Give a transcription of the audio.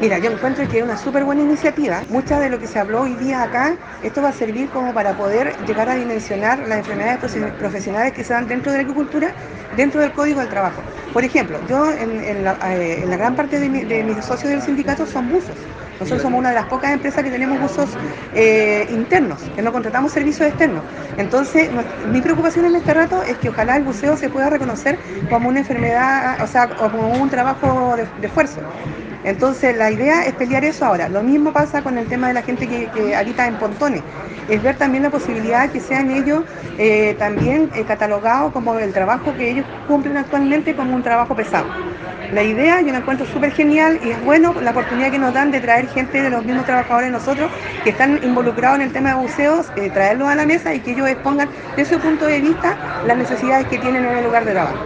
Mira, yo encuentro que es una súper buena iniciativa. Mucha de lo que se habló hoy día acá, esto va a servir como para poder llegar a dimensionar las enfermedades profesionales que se dan dentro de la agricultura, dentro del Código del Trabajo. Por ejemplo, yo en, la, eh, gran parte de, mis socios del sindicato son buzos. Nosotros somos una de las pocas empresas que tenemos buzos eh, internos, que no contratamos servicios externos. Entonces, mi preocupación en este rato es que ojalá el buceo se pueda reconocer como una enfermedad, o sea, como un trabajo de, de esfuerzo. Entonces la idea es pelear eso ahora. Lo mismo pasa con el tema de la gente que, habita en pontones. Es ver también la posibilidad de que sean ellos eh, también eh, catalogados como el trabajo que ellos cumplen actualmente como un trabajo pesado. La idea yo la encuentro súper genial y es bueno la oportunidad que nos dan de traer gente de los mismos trabajadores nosotros que están involucrados en el tema de buceos, eh, traerlos a la mesa y que ellos expongan desde su punto de vista las necesidades que tienen en el lugar de trabajo.